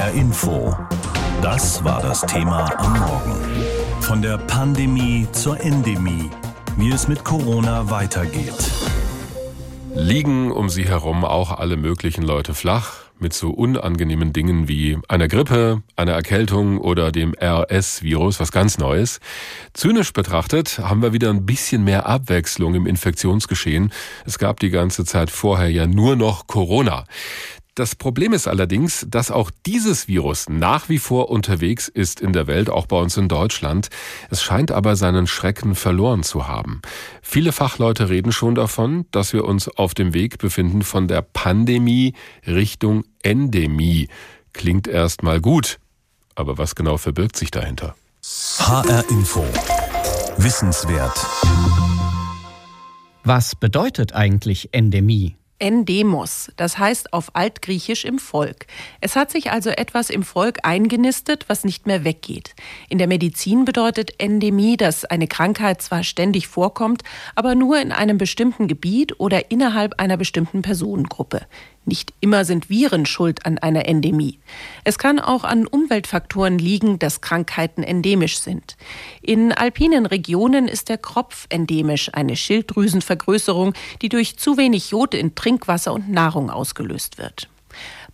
HR Info. Das war das Thema am Morgen. Von der Pandemie zur Endemie. Wie es mit Corona weitergeht. Liegen um sie herum auch alle möglichen Leute flach mit so unangenehmen Dingen wie einer Grippe, einer Erkältung oder dem RS-Virus, was ganz Neues. Zynisch betrachtet haben wir wieder ein bisschen mehr Abwechslung im Infektionsgeschehen. Es gab die ganze Zeit vorher ja nur noch Corona. Das Problem ist allerdings, dass auch dieses Virus nach wie vor unterwegs ist in der Welt, auch bei uns in Deutschland. Es scheint aber seinen Schrecken verloren zu haben. Viele Fachleute reden schon davon, dass wir uns auf dem Weg befinden von der Pandemie Richtung Endemie. Klingt erstmal gut, aber was genau verbirgt sich dahinter? HR Info. Wissenswert. Was bedeutet eigentlich Endemie? Endemos, das heißt auf Altgriechisch im Volk. Es hat sich also etwas im Volk eingenistet, was nicht mehr weggeht. In der Medizin bedeutet Endemie, dass eine Krankheit zwar ständig vorkommt, aber nur in einem bestimmten Gebiet oder innerhalb einer bestimmten Personengruppe. Nicht immer sind Viren schuld an einer Endemie. Es kann auch an Umweltfaktoren liegen, dass Krankheiten endemisch sind. In alpinen Regionen ist der Kropf endemisch, eine Schilddrüsenvergrößerung, die durch zu wenig Jod in Trinkwasser und Nahrung ausgelöst wird.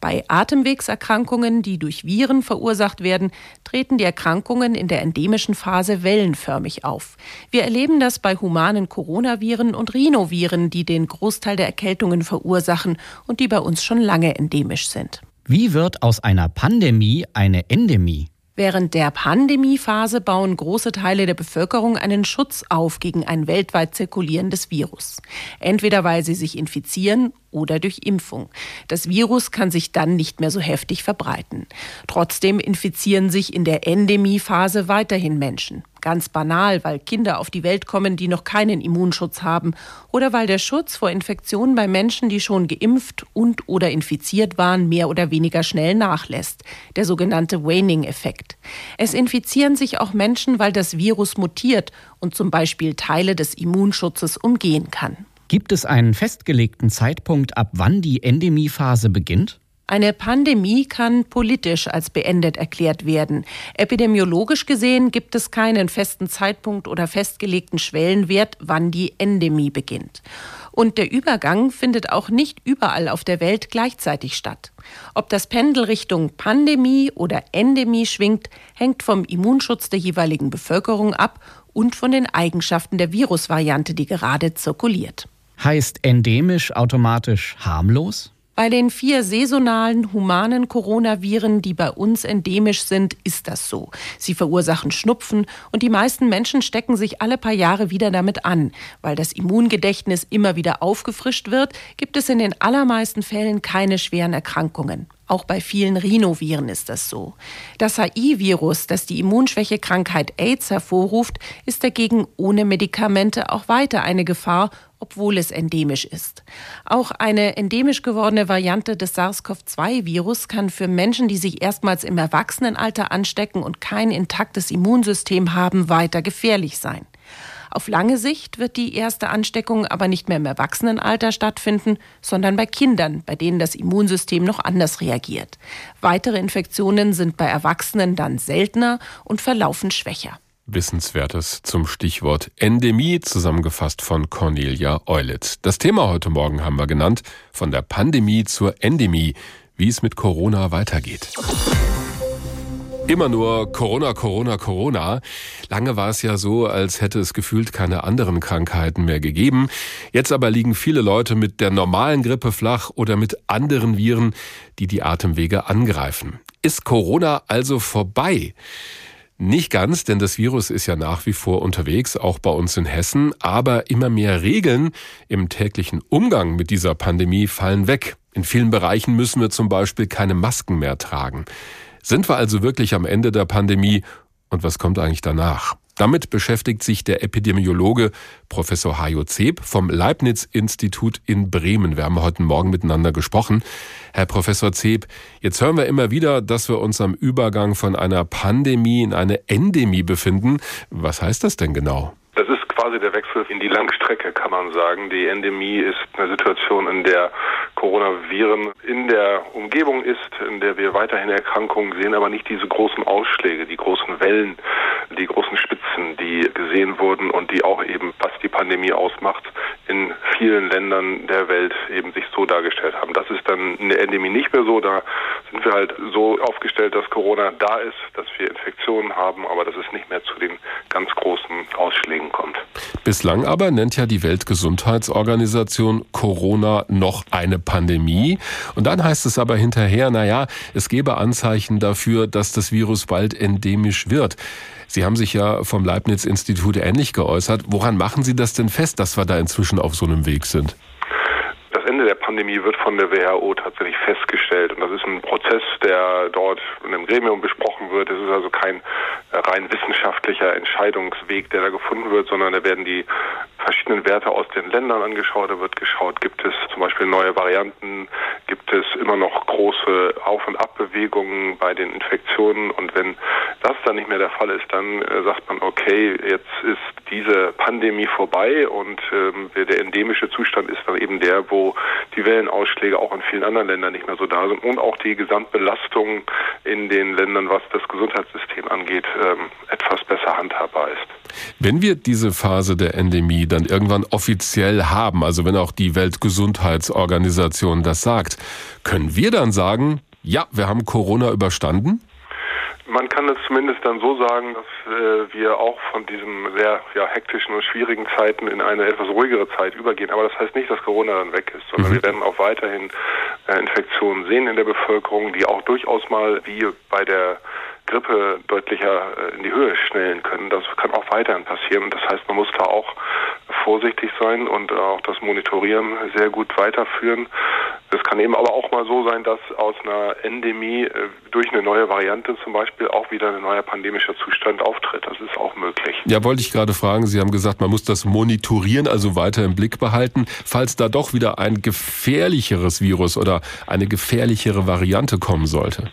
Bei Atemwegserkrankungen, die durch Viren verursacht werden, treten die Erkrankungen in der endemischen Phase wellenförmig auf. Wir erleben das bei humanen Coronaviren und Rhinoviren, die den Großteil der Erkältungen verursachen und die bei uns schon lange endemisch sind. Wie wird aus einer Pandemie eine Endemie? Während der Pandemiephase bauen große Teile der Bevölkerung einen Schutz auf gegen ein weltweit zirkulierendes Virus. Entweder weil sie sich infizieren oder durch Impfung. Das Virus kann sich dann nicht mehr so heftig verbreiten. Trotzdem infizieren sich in der Endemiephase weiterhin Menschen. Ganz banal, weil Kinder auf die Welt kommen, die noch keinen Immunschutz haben oder weil der Schutz vor Infektionen bei Menschen, die schon geimpft und oder infiziert waren, mehr oder weniger schnell nachlässt. Der sogenannte Waning-Effekt. Es infizieren sich auch Menschen, weil das Virus mutiert und zum Beispiel Teile des Immunschutzes umgehen kann. Gibt es einen festgelegten Zeitpunkt, ab wann die Endemiephase beginnt? Eine Pandemie kann politisch als beendet erklärt werden. Epidemiologisch gesehen gibt es keinen festen Zeitpunkt oder festgelegten Schwellenwert, wann die Endemie beginnt. Und der Übergang findet auch nicht überall auf der Welt gleichzeitig statt. Ob das Pendel Richtung Pandemie oder Endemie schwingt, hängt vom Immunschutz der jeweiligen Bevölkerung ab und von den Eigenschaften der Virusvariante, die gerade zirkuliert. Heißt endemisch automatisch harmlos? Bei den vier saisonalen humanen Coronaviren, die bei uns endemisch sind, ist das so. Sie verursachen Schnupfen und die meisten Menschen stecken sich alle paar Jahre wieder damit an. Weil das Immungedächtnis immer wieder aufgefrischt wird, gibt es in den allermeisten Fällen keine schweren Erkrankungen. Auch bei vielen Rhinoviren ist das so. Das HI-Virus, das die Immunschwächekrankheit AIDS hervorruft, ist dagegen ohne Medikamente auch weiter eine Gefahr, obwohl es endemisch ist. Auch eine endemisch gewordene Variante des SARS-CoV-2-Virus kann für Menschen, die sich erstmals im Erwachsenenalter anstecken und kein intaktes Immunsystem haben, weiter gefährlich sein. Auf lange Sicht wird die erste Ansteckung aber nicht mehr im Erwachsenenalter stattfinden, sondern bei Kindern, bei denen das Immunsystem noch anders reagiert. Weitere Infektionen sind bei Erwachsenen dann seltener und verlaufen schwächer. Wissenswertes zum Stichwort Endemie, zusammengefasst von Cornelia Eulitz. Das Thema heute Morgen haben wir genannt, von der Pandemie zur Endemie, wie es mit Corona weitergeht. Immer nur Corona, Corona, Corona. Lange war es ja so, als hätte es gefühlt keine anderen Krankheiten mehr gegeben. Jetzt aber liegen viele Leute mit der normalen Grippe flach oder mit anderen Viren, die die Atemwege angreifen. Ist Corona also vorbei? Nicht ganz, denn das Virus ist ja nach wie vor unterwegs, auch bei uns in Hessen, aber immer mehr Regeln im täglichen Umgang mit dieser Pandemie fallen weg. In vielen Bereichen müssen wir zum Beispiel keine Masken mehr tragen. Sind wir also wirklich am Ende der Pandemie und was kommt eigentlich danach? Damit beschäftigt sich der Epidemiologe Professor Hajo Zeb vom Leibniz-Institut in Bremen. Wir haben heute Morgen miteinander gesprochen. Herr Professor Zeb, jetzt hören wir immer wieder, dass wir uns am Übergang von einer Pandemie in eine Endemie befinden. Was heißt das denn genau? Quasi der Wechsel in die Langstrecke, kann man sagen. Die Endemie ist eine Situation, in der Coronaviren in der Umgebung ist, in der wir weiterhin Erkrankungen sehen, aber nicht diese großen Ausschläge, die großen Wellen, die großen Spitzen, die gesehen wurden und die auch eben, was die Pandemie ausmacht, in vielen Ländern der Welt eben sich so dargestellt haben. Das ist dann in der Endemie nicht mehr so. Da sind wir halt so aufgestellt, dass Corona da ist, dass wir Infektionen haben, aber dass es nicht mehr zu den ganz großen Ausschlägen kommt. Bislang aber nennt ja die Weltgesundheitsorganisation Corona noch eine Pandemie. Und dann heißt es aber hinterher, naja, es gebe Anzeichen dafür, dass das Virus bald endemisch wird. Sie haben sich ja vom Leibniz-Institut ähnlich geäußert. Woran machen Sie das denn fest, dass wir da inzwischen auf so einem Weg sind? Das Ende Pandemie wird von der WHO tatsächlich festgestellt. Und das ist ein Prozess, der dort in einem Gremium besprochen wird. Es ist also kein rein wissenschaftlicher Entscheidungsweg, der da gefunden wird, sondern da werden die verschiedenen Werte aus den Ländern angeschaut. Da wird geschaut, gibt es zum Beispiel neue Varianten, gibt es immer noch große Auf- und Abbewegungen bei den Infektionen. Und wenn das dann nicht mehr der Fall ist, dann äh, sagt man, okay, jetzt ist diese Pandemie vorbei und ähm, der endemische Zustand ist dann eben der, wo die Wellenausschläge auch in vielen anderen Ländern nicht mehr so da sind und auch die Gesamtbelastung in den Ländern, was das Gesundheitssystem angeht, ähm, etwas besser handhabbar ist. Wenn wir diese Phase der Endemie dann irgendwann offiziell haben, also wenn auch die Weltgesundheitsorganisation das sagt, können wir dann sagen, ja, wir haben Corona überstanden? Man kann es zumindest dann so sagen, dass äh, wir auch von diesen sehr ja, hektischen und schwierigen Zeiten in eine etwas ruhigere Zeit übergehen. Aber das heißt nicht, dass Corona dann weg ist, sondern mhm. wir werden auch weiterhin äh, Infektionen sehen in der Bevölkerung, die auch durchaus mal wie bei der Grippe deutlicher äh, in die Höhe schnellen können. Das kann auch weiterhin passieren. Das heißt, man muss da auch vorsichtig sein und auch das Monitorieren sehr gut weiterführen. Es kann eben aber auch mal so sein, dass aus einer Endemie äh, durch eine neue Variante zum Beispiel auch wieder ein neuer pandemischer Zustand auftritt. Das ist auch möglich. Ja, wollte ich gerade fragen. Sie haben gesagt, man muss das monitorieren, also weiter im Blick behalten. Falls da doch wieder ein gefährlicheres Virus oder eine gefährlichere Variante kommen sollte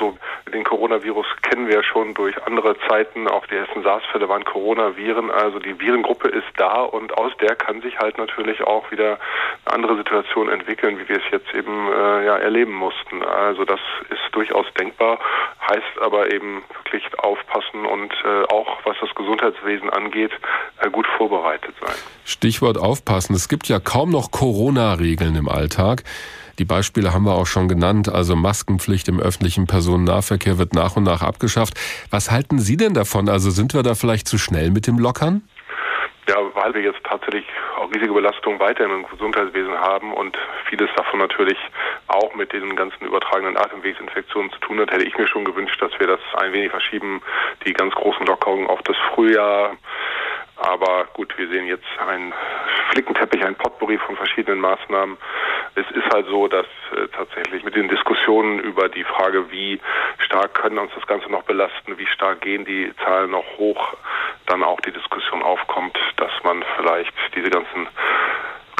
so. Den Coronavirus kennen wir ja schon durch andere Zeiten. Auch die ersten SARS-Fälle waren Coronaviren. Also die Virengruppe ist da und aus der kann sich halt natürlich auch wieder eine andere Situation entwickeln, wie wir es jetzt eben äh, ja, erleben mussten. Also das ist durchaus denkbar, heißt aber eben wirklich aufpassen und äh, auch was das Gesundheitswesen angeht, äh, gut vorbereitet sein. Stichwort aufpassen. Es gibt ja kaum noch Corona-Regeln im Alltag. Die Beispiele haben wir auch schon genannt. Also Maskenpflicht im öffentlichen Personennahverkehr wird nach und nach abgeschafft. Was halten Sie denn davon? Also sind wir da vielleicht zu schnell mit dem Lockern? Ja, weil wir jetzt tatsächlich auch riesige Belastungen weiterhin im Gesundheitswesen haben und vieles davon natürlich auch mit den ganzen übertragenen Atemwegsinfektionen zu tun hat, hätte ich mir schon gewünscht, dass wir das ein wenig verschieben, die ganz großen Lockerungen auf das Frühjahr. Aber gut, wir sehen jetzt einen Flickenteppich, ein Potpourri von verschiedenen Maßnahmen. Es ist halt so, dass äh, tatsächlich mit den Diskussionen über die Frage, wie stark können uns das Ganze noch belasten, wie stark gehen die Zahlen noch hoch, dann auch die Diskussion aufkommt, dass man vielleicht diese ganzen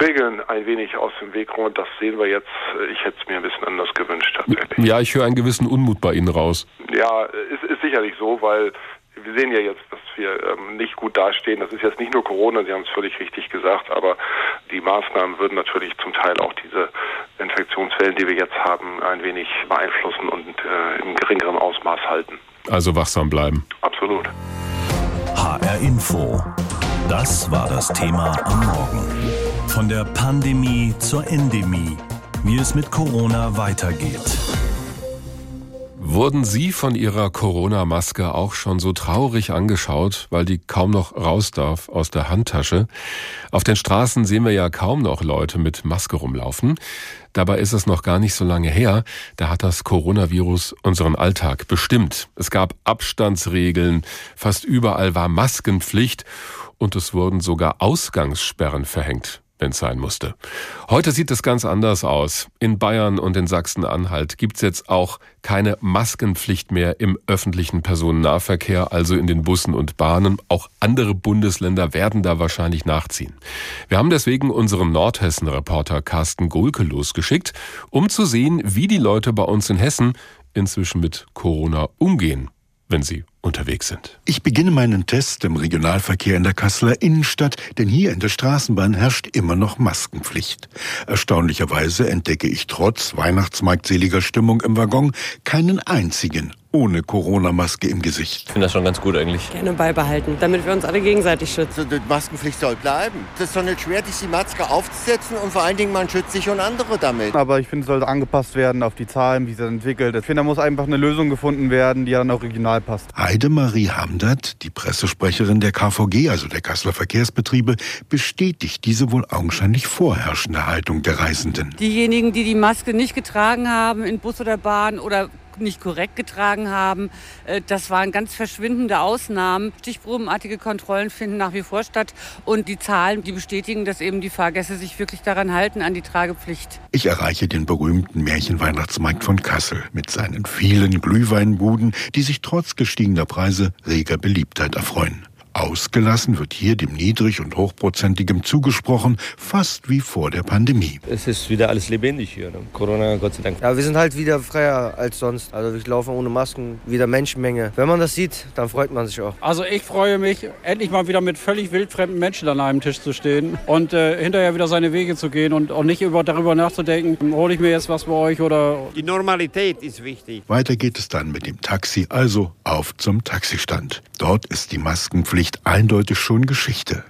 Regeln ein wenig aus dem Weg räumt. Das sehen wir jetzt. Ich hätte es mir ein bisschen anders gewünscht tatsächlich. Ja, ich höre einen gewissen Unmut bei Ihnen raus. Ja, es ist sicherlich so, weil wir sehen ja jetzt, dass wir ähm, nicht gut dastehen. Das ist jetzt nicht nur Corona, Sie haben es völlig richtig gesagt, aber die Maßnahmen würden natürlich zum Teil auch diese Infektionswellen, die wir jetzt haben, ein wenig beeinflussen und äh, im geringeren Ausmaß halten. Also wachsam bleiben. Absolut. HR Info. Das war das Thema am Morgen. Von der Pandemie zur Endemie. Wie es mit Corona weitergeht. Wurden Sie von Ihrer Corona-Maske auch schon so traurig angeschaut, weil die kaum noch raus darf aus der Handtasche? Auf den Straßen sehen wir ja kaum noch Leute mit Maske rumlaufen. Dabei ist es noch gar nicht so lange her, da hat das Coronavirus unseren Alltag bestimmt. Es gab Abstandsregeln, fast überall war Maskenpflicht und es wurden sogar Ausgangssperren verhängt wenn es sein musste. Heute sieht es ganz anders aus. In Bayern und in Sachsen-Anhalt gibt es jetzt auch keine Maskenpflicht mehr im öffentlichen Personennahverkehr, also in den Bussen und Bahnen. Auch andere Bundesländer werden da wahrscheinlich nachziehen. Wir haben deswegen unseren Nordhessen-Reporter Carsten Gulke losgeschickt, um zu sehen, wie die Leute bei uns in Hessen inzwischen mit Corona umgehen. Wenn Sie unterwegs sind. Ich beginne meinen Test im Regionalverkehr in der Kasseler Innenstadt, denn hier in der Straßenbahn herrscht immer noch Maskenpflicht. Erstaunlicherweise entdecke ich trotz weihnachtsmarktseliger Stimmung im Waggon keinen einzigen ohne Corona-Maske im Gesicht. Ich finde das schon ganz gut eigentlich. Gerne beibehalten, damit wir uns alle gegenseitig schützen. Die Maskenpflicht soll bleiben. Das ist doch nicht schwer, sich die Maske aufzusetzen und vor allen Dingen man schützt sich und andere damit. Aber ich finde, es sollte angepasst werden auf die Zahlen, wie sie entwickelt. Ich finde, da muss einfach eine Lösung gefunden werden, die dann auch regional passt. Heidemarie Hamdert, die Pressesprecherin der KVG, also der Kasseler Verkehrsbetriebe, bestätigt diese wohl augenscheinlich vorherrschende Haltung der Reisenden. Diejenigen, die die Maske nicht getragen haben in Bus oder Bahn oder nicht korrekt getragen haben. Äh, das waren ganz verschwindende Ausnahmen. Stichprobenartige Kontrollen finden nach wie vor statt. Und die Zahlen, die bestätigen, dass eben die Fahrgäste sich wirklich daran halten, an die Tragepflicht. Ich erreiche den berühmten Märchenweihnachtsmarkt von Kassel mit seinen vielen Glühweinbuden, die sich trotz gestiegener Preise reger Beliebtheit erfreuen. Ausgelassen wird hier dem Niedrig- und Hochprozentigem zugesprochen, fast wie vor der Pandemie. Es ist wieder alles lebendig hier. Ne? Corona, Gott sei Dank. Ja, wir sind halt wieder freier als sonst. Also wir laufen ohne Masken, wieder Menschenmenge. Wenn man das sieht, dann freut man sich auch. Also ich freue mich, endlich mal wieder mit völlig wildfremden Menschen an einem Tisch zu stehen und äh, hinterher wieder seine Wege zu gehen und auch nicht über, darüber nachzudenken, hole ich mir jetzt was bei euch oder... Die Normalität ist wichtig. Weiter geht es dann mit dem Taxi, also auf zum Taxistand. Dort ist die Maskenpflicht Tragepflicht eindeutig schon Geschichte.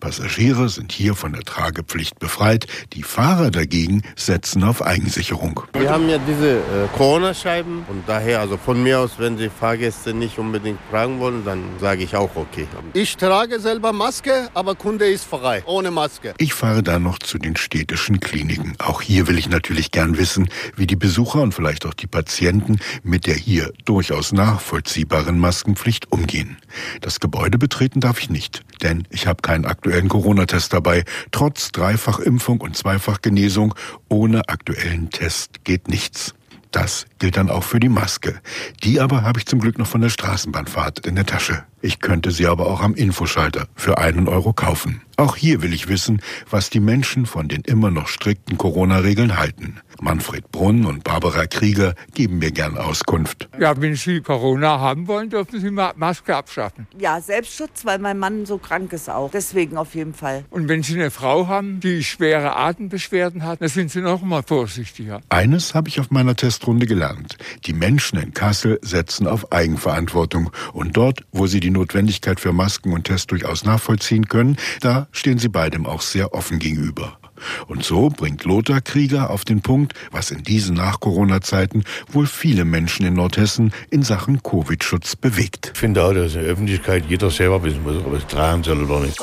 Passagiere sind hier von der Tragepflicht befreit, die Fahrer dagegen setzen auf Eigensicherung. Wir haben ja diese äh, Corona-Scheiben und daher, also von mir aus, wenn die Fahrgäste nicht unbedingt tragen wollen, dann sage ich auch okay. Ich trage selber Maske, aber Kunde ist frei, ohne Maske. Ich fahre dann noch zu den städtischen Kliniken. Auch hier will ich natürlich gern wissen, wie die Besucher und vielleicht auch die Patienten mit der hier durchaus nachvollziehbaren Maskenpflicht umgehen. Das Gebäude betreten darf ich nicht, denn ich habe keinen aktuellen Corona-Test dabei. Trotz Dreifachimpfung und Zweifachgenesung ohne aktuellen Test geht nichts. Das gilt dann auch für die Maske. Die aber habe ich zum Glück noch von der Straßenbahnfahrt in der Tasche. Ich könnte sie aber auch am Infoschalter für einen Euro kaufen. Auch hier will ich wissen, was die Menschen von den immer noch strikten Corona-Regeln halten. Manfred Brunn und Barbara Krieger geben mir gern Auskunft. Ja, wenn Sie Corona haben wollen, dürfen Sie Maske abschaffen. Ja, Selbstschutz, weil mein Mann so krank ist auch. Deswegen auf jeden Fall. Und wenn Sie eine Frau haben, die schwere Atembeschwerden hat, dann sind Sie noch mal vorsichtiger. Eines habe ich auf meiner Testrunde gelernt. Die Menschen in Kassel setzen auf Eigenverantwortung. Und dort, wo sie die Notwendigkeit für Masken und Tests durchaus nachvollziehen können, da stehen sie beidem auch sehr offen gegenüber. Und so bringt Lothar Krieger auf den Punkt, was in diesen Nach-Corona-Zeiten wohl viele Menschen in Nordhessen in Sachen Covid-Schutz bewegt. Ich finde auch, dass in der Öffentlichkeit jeder selber wissen muss, ob es tragen soll oder nicht.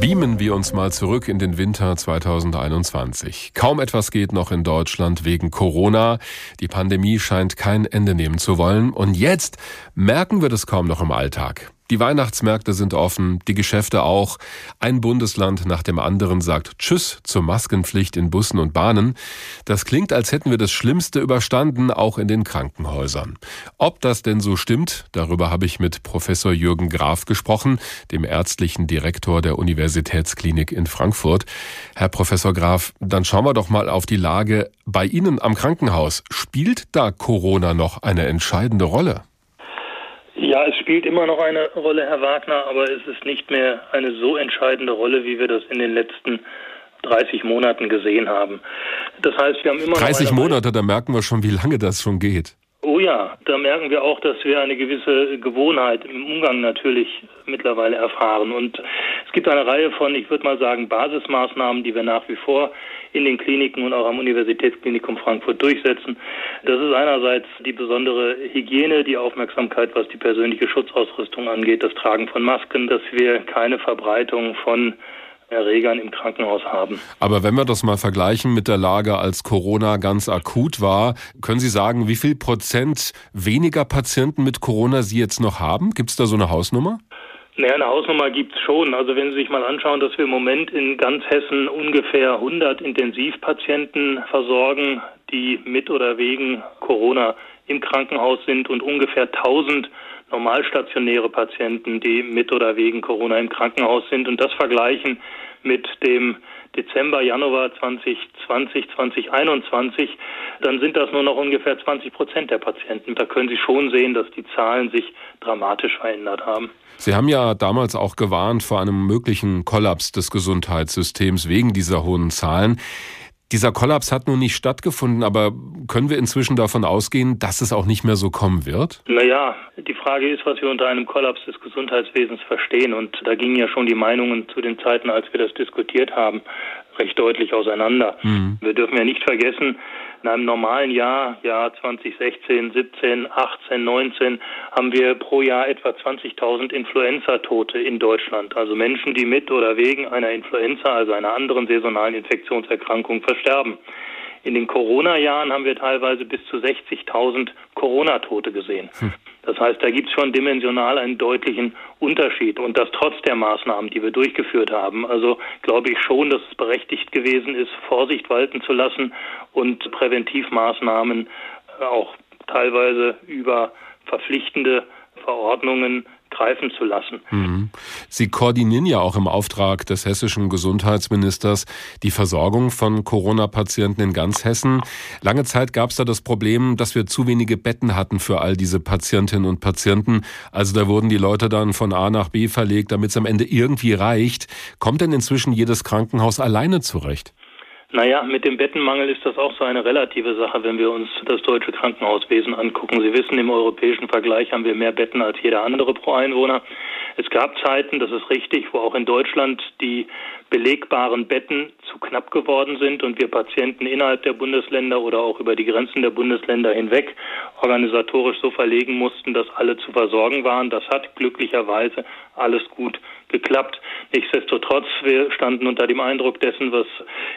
Beamen wir uns mal zurück in den Winter 2021. Kaum etwas geht noch in Deutschland wegen Corona. Die Pandemie scheint kein Ende nehmen zu wollen. Und jetzt merken wir das kaum noch im Alltag. Die Weihnachtsmärkte sind offen, die Geschäfte auch. Ein Bundesland nach dem anderen sagt Tschüss zur Maskenpflicht in Bussen und Bahnen. Das klingt, als hätten wir das Schlimmste überstanden, auch in den Krankenhäusern. Ob das denn so stimmt, darüber habe ich mit Professor Jürgen Graf gesprochen, dem ärztlichen Direktor der Universitätsklinik in Frankfurt. Herr Professor Graf, dann schauen wir doch mal auf die Lage bei Ihnen am Krankenhaus. Spielt da Corona noch eine entscheidende Rolle? Ja, es spielt immer noch eine Rolle, Herr Wagner, aber es ist nicht mehr eine so entscheidende Rolle, wie wir das in den letzten 30 Monaten gesehen haben. Das heißt, wir haben immer 30 Monate, da merken wir schon, wie lange das schon geht. Oh ja, da merken wir auch, dass wir eine gewisse Gewohnheit im Umgang natürlich mittlerweile erfahren. Und es gibt eine Reihe von, ich würde mal sagen, Basismaßnahmen, die wir nach wie vor in den Kliniken und auch am Universitätsklinikum Frankfurt durchsetzen. Das ist einerseits die besondere Hygiene, die Aufmerksamkeit, was die persönliche Schutzausrüstung angeht, das Tragen von Masken, dass wir keine Verbreitung von Erregern im Krankenhaus haben. Aber wenn wir das mal vergleichen mit der Lage, als Corona ganz akut war, können Sie sagen, wie viel Prozent weniger Patienten mit Corona Sie jetzt noch haben? Gibt es da so eine Hausnummer? Naja, eine Hausnummer gibt es schon. Also wenn Sie sich mal anschauen, dass wir im Moment in ganz Hessen ungefähr 100 Intensivpatienten versorgen, die mit oder wegen Corona im Krankenhaus sind und ungefähr 1000 normalstationäre Patienten, die mit oder wegen Corona im Krankenhaus sind und das vergleichen mit dem Dezember, Januar 2020, 2021, dann sind das nur noch ungefähr 20 Prozent der Patienten. Da können Sie schon sehen, dass die Zahlen sich dramatisch verändert haben. Sie haben ja damals auch gewarnt vor einem möglichen Kollaps des Gesundheitssystems wegen dieser hohen Zahlen. Dieser Kollaps hat nun nicht stattgefunden, aber können wir inzwischen davon ausgehen, dass es auch nicht mehr so kommen wird? Naja, die Frage ist, was wir unter einem Kollaps des Gesundheitswesens verstehen. Und da gingen ja schon die Meinungen zu den Zeiten, als wir das diskutiert haben, recht deutlich auseinander. Mhm. Wir dürfen ja nicht vergessen, in einem normalen Jahr, Jahr 2016, 17, 18, 19, haben wir pro Jahr etwa 20.000 Influenza-Tote in Deutschland. Also Menschen, die mit oder wegen einer Influenza, also einer anderen saisonalen Infektionserkrankung, versterben. In den Corona-Jahren haben wir teilweise bis zu 60.000 Corona-Tote gesehen. Hm. Das heißt, da gibt es schon dimensional einen deutlichen Unterschied und das trotz der Maßnahmen, die wir durchgeführt haben. Also glaube ich schon, dass es berechtigt gewesen ist, Vorsicht walten zu lassen und Präventivmaßnahmen auch teilweise über verpflichtende Verordnungen greifen zu lassen. Mhm. Sie koordinieren ja auch im Auftrag des hessischen Gesundheitsministers die Versorgung von Corona-Patienten in ganz Hessen. Lange Zeit gab es da das Problem, dass wir zu wenige Betten hatten für all diese Patientinnen und Patienten. Also da wurden die Leute dann von A nach B verlegt, damit es am Ende irgendwie reicht. Kommt denn inzwischen jedes Krankenhaus alleine zurecht? Naja, mit dem Bettenmangel ist das auch so eine relative Sache, wenn wir uns das deutsche Krankenhauswesen angucken. Sie wissen, im europäischen Vergleich haben wir mehr Betten als jeder andere pro Einwohner. Es gab Zeiten, das ist richtig, wo auch in Deutschland die belegbaren Betten zu knapp geworden sind und wir Patienten innerhalb der Bundesländer oder auch über die Grenzen der Bundesländer hinweg organisatorisch so verlegen mussten, dass alle zu versorgen waren. Das hat glücklicherweise alles gut geklappt. Nichtsdestotrotz, wir standen unter dem Eindruck dessen, was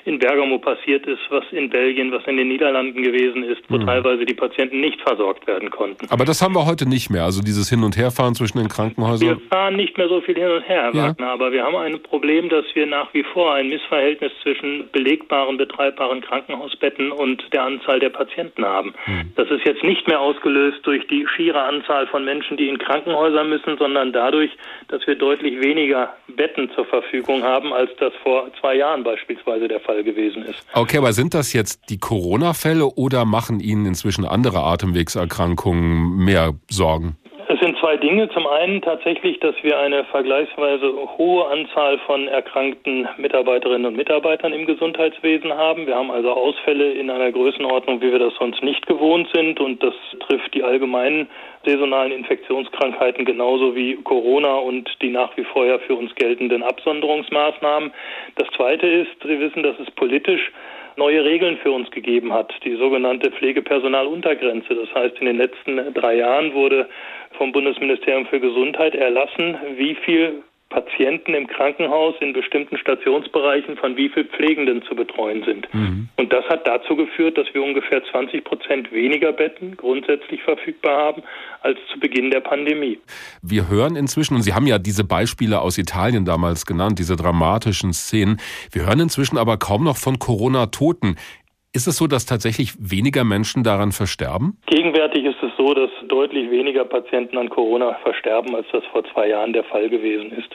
in Bergamo passiert ist, was in Belgien, was in den Niederlanden gewesen ist, wo mhm. teilweise die Patienten nicht versorgt werden konnten. Aber das haben wir heute nicht mehr, also dieses Hin- und Herfahren zwischen den Krankenhäusern. Wir fahren nicht mehr so viel hin und her, Herr ja. Wagner, aber wir haben ein Problem, dass wir nach wie vor ein Missverhältnis zwischen belegbaren, betreibbaren Krankenhausbetten und der Anzahl der Patienten haben. Mhm. Das ist jetzt nicht mehr ausgelöst durch die schiere Anzahl von Menschen, die in Krankenhäuser müssen, sondern dadurch, dass wir deutlich weniger Betten zur Verfügung haben, als das vor zwei Jahren beispielsweise der Fall gewesen ist. Okay, aber sind das jetzt die Corona-Fälle oder machen Ihnen inzwischen andere Atemwegserkrankungen mehr Sorgen? Zwei Dinge. Zum einen tatsächlich, dass wir eine vergleichsweise hohe Anzahl von erkrankten Mitarbeiterinnen und Mitarbeitern im Gesundheitswesen haben. Wir haben also Ausfälle in einer Größenordnung, wie wir das sonst nicht gewohnt sind. Und das trifft die allgemeinen saisonalen Infektionskrankheiten genauso wie Corona und die nach wie vor für uns geltenden Absonderungsmaßnahmen. Das Zweite ist, Sie wissen, dass es politisch neue Regeln für uns gegeben hat, die sogenannte Pflegepersonaluntergrenze. Das heißt, in den letzten drei Jahren wurde vom Bundesministerium für Gesundheit erlassen, wie viel Patienten im Krankenhaus in bestimmten Stationsbereichen von wie viel Pflegenden zu betreuen sind. Mhm. Und das hat dazu geführt, dass wir ungefähr 20 Prozent weniger Betten grundsätzlich verfügbar haben als zu Beginn der Pandemie. Wir hören inzwischen, und Sie haben ja diese Beispiele aus Italien damals genannt, diese dramatischen Szenen, wir hören inzwischen aber kaum noch von Corona-Toten. Ist es so, dass tatsächlich weniger Menschen daran versterben? Gegenwärtig ist es so, dass deutlich weniger Patienten an Corona versterben, als das vor zwei Jahren der Fall gewesen ist.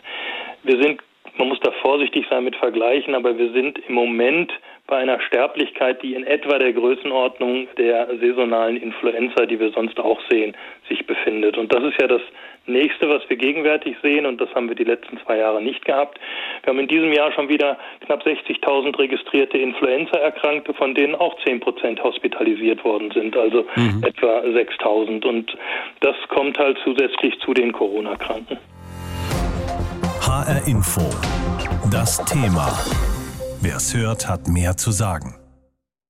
Wir sind, man muss da vorsichtig sein mit Vergleichen, aber wir sind im Moment bei einer Sterblichkeit, die in etwa der Größenordnung der saisonalen Influenza, die wir sonst auch sehen, sich befindet. Und das ist ja das nächste, was wir gegenwärtig sehen, und das haben wir die letzten zwei Jahre nicht gehabt. Wir haben in diesem Jahr schon wieder knapp 60.000 registrierte Influenza-Erkrankte, von denen auch 10 Prozent hospitalisiert worden sind, also mhm. etwa 6.000. Und das kommt halt zusätzlich zu den Corona-Kranken. HR Info. Das Thema. Wer es hört, hat mehr zu sagen.